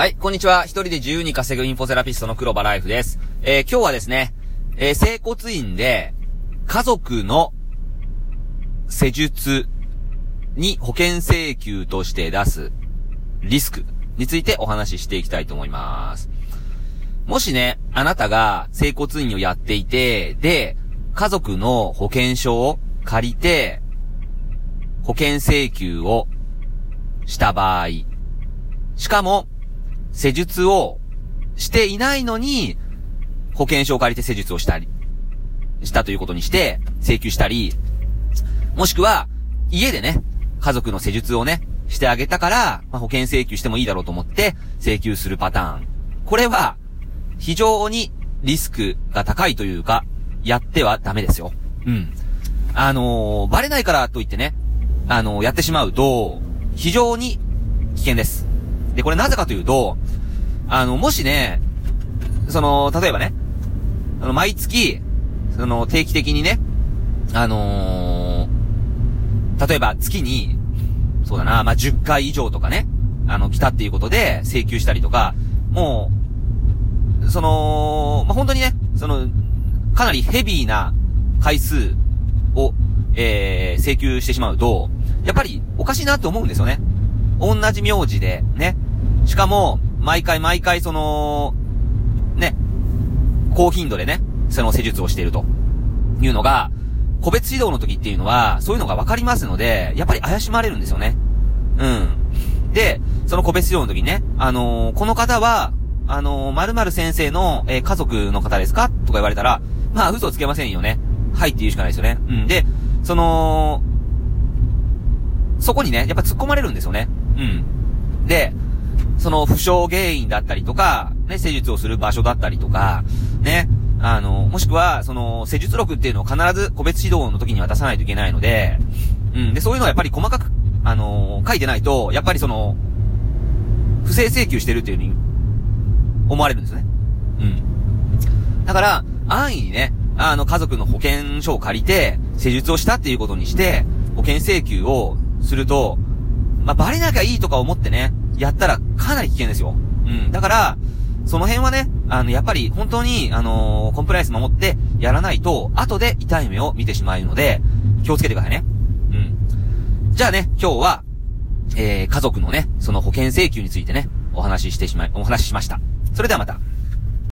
はい、こんにちは。一人で自由に稼ぐインフォセラピストの黒場ライフです。えー、今日はですね、えー、整骨院で、家族の施術に保険請求として出すリスクについてお話ししていきたいと思います。もしね、あなたが整骨院をやっていて、で、家族の保険証を借りて、保険請求をした場合、しかも、施術をしていないのに、保険証を借りて施術をしたり、したということにして、請求したり、もしくは、家でね、家族の施術をね、してあげたから、まあ、保険請求してもいいだろうと思って、請求するパターン。これは、非常にリスクが高いというか、やってはダメですよ。うん。あのーバレないからといってね、あのーやってしまうと、非常に危険です。で、これなぜかというと、あの、もしね、その、例えばね、あの、毎月、その、定期的にね、あのー例えば月に、そうだな、まあ、10回以上とかね、あの、来たっていうことで請求したりとか、もう、その、まあ、本当にね、その、かなりヘビーな回数を、えー、請求してしまうと、やっぱりおかしいなって思うんですよね。同じ名字で、ね。しかも、毎回毎回その、ね、高頻度でね、その施術をしているというのが、個別指導の時っていうのは、そういうのがわかりますので、やっぱり怪しまれるんですよね。うん。で、その個別指導の時にね、あのーこの方は、あのー〇〇先生の、えー家族の方ですか？とか言われたら、まあ嘘つけませんよね。はいって言うしかないですよね。うん。で、その、そこにね、やっぱ突っ込まれるんですよね。うん。で、その負傷原因だったりとか、ね、施術をする場所だったりとか、ね、あの、もしくは、その、施術録っていうのを必ず個別指導の時には出さないといけないので、うん、で、そういうのはやっぱり細かく、あの書いてないと、やっぱりその、不正請求してるっていうふうに思われるんですね。うん。だから、安易にね、あの、家族の保険証を借りて、施術をしたっていうことにして、保険請求をすると、まあ、バレなきゃいいとか思ってね、やったらかなり危険ですよ。うん。だから、その辺はね、あの、やっぱり本当に、あのーコンプライアンス守ってやらないと、後で痛い目を見てしまうので、気をつけてくださいね。うん。じゃあね、今日は、えー、家族のね、その保険請求についてね、お話ししてしまい、お話ししました。それではまた。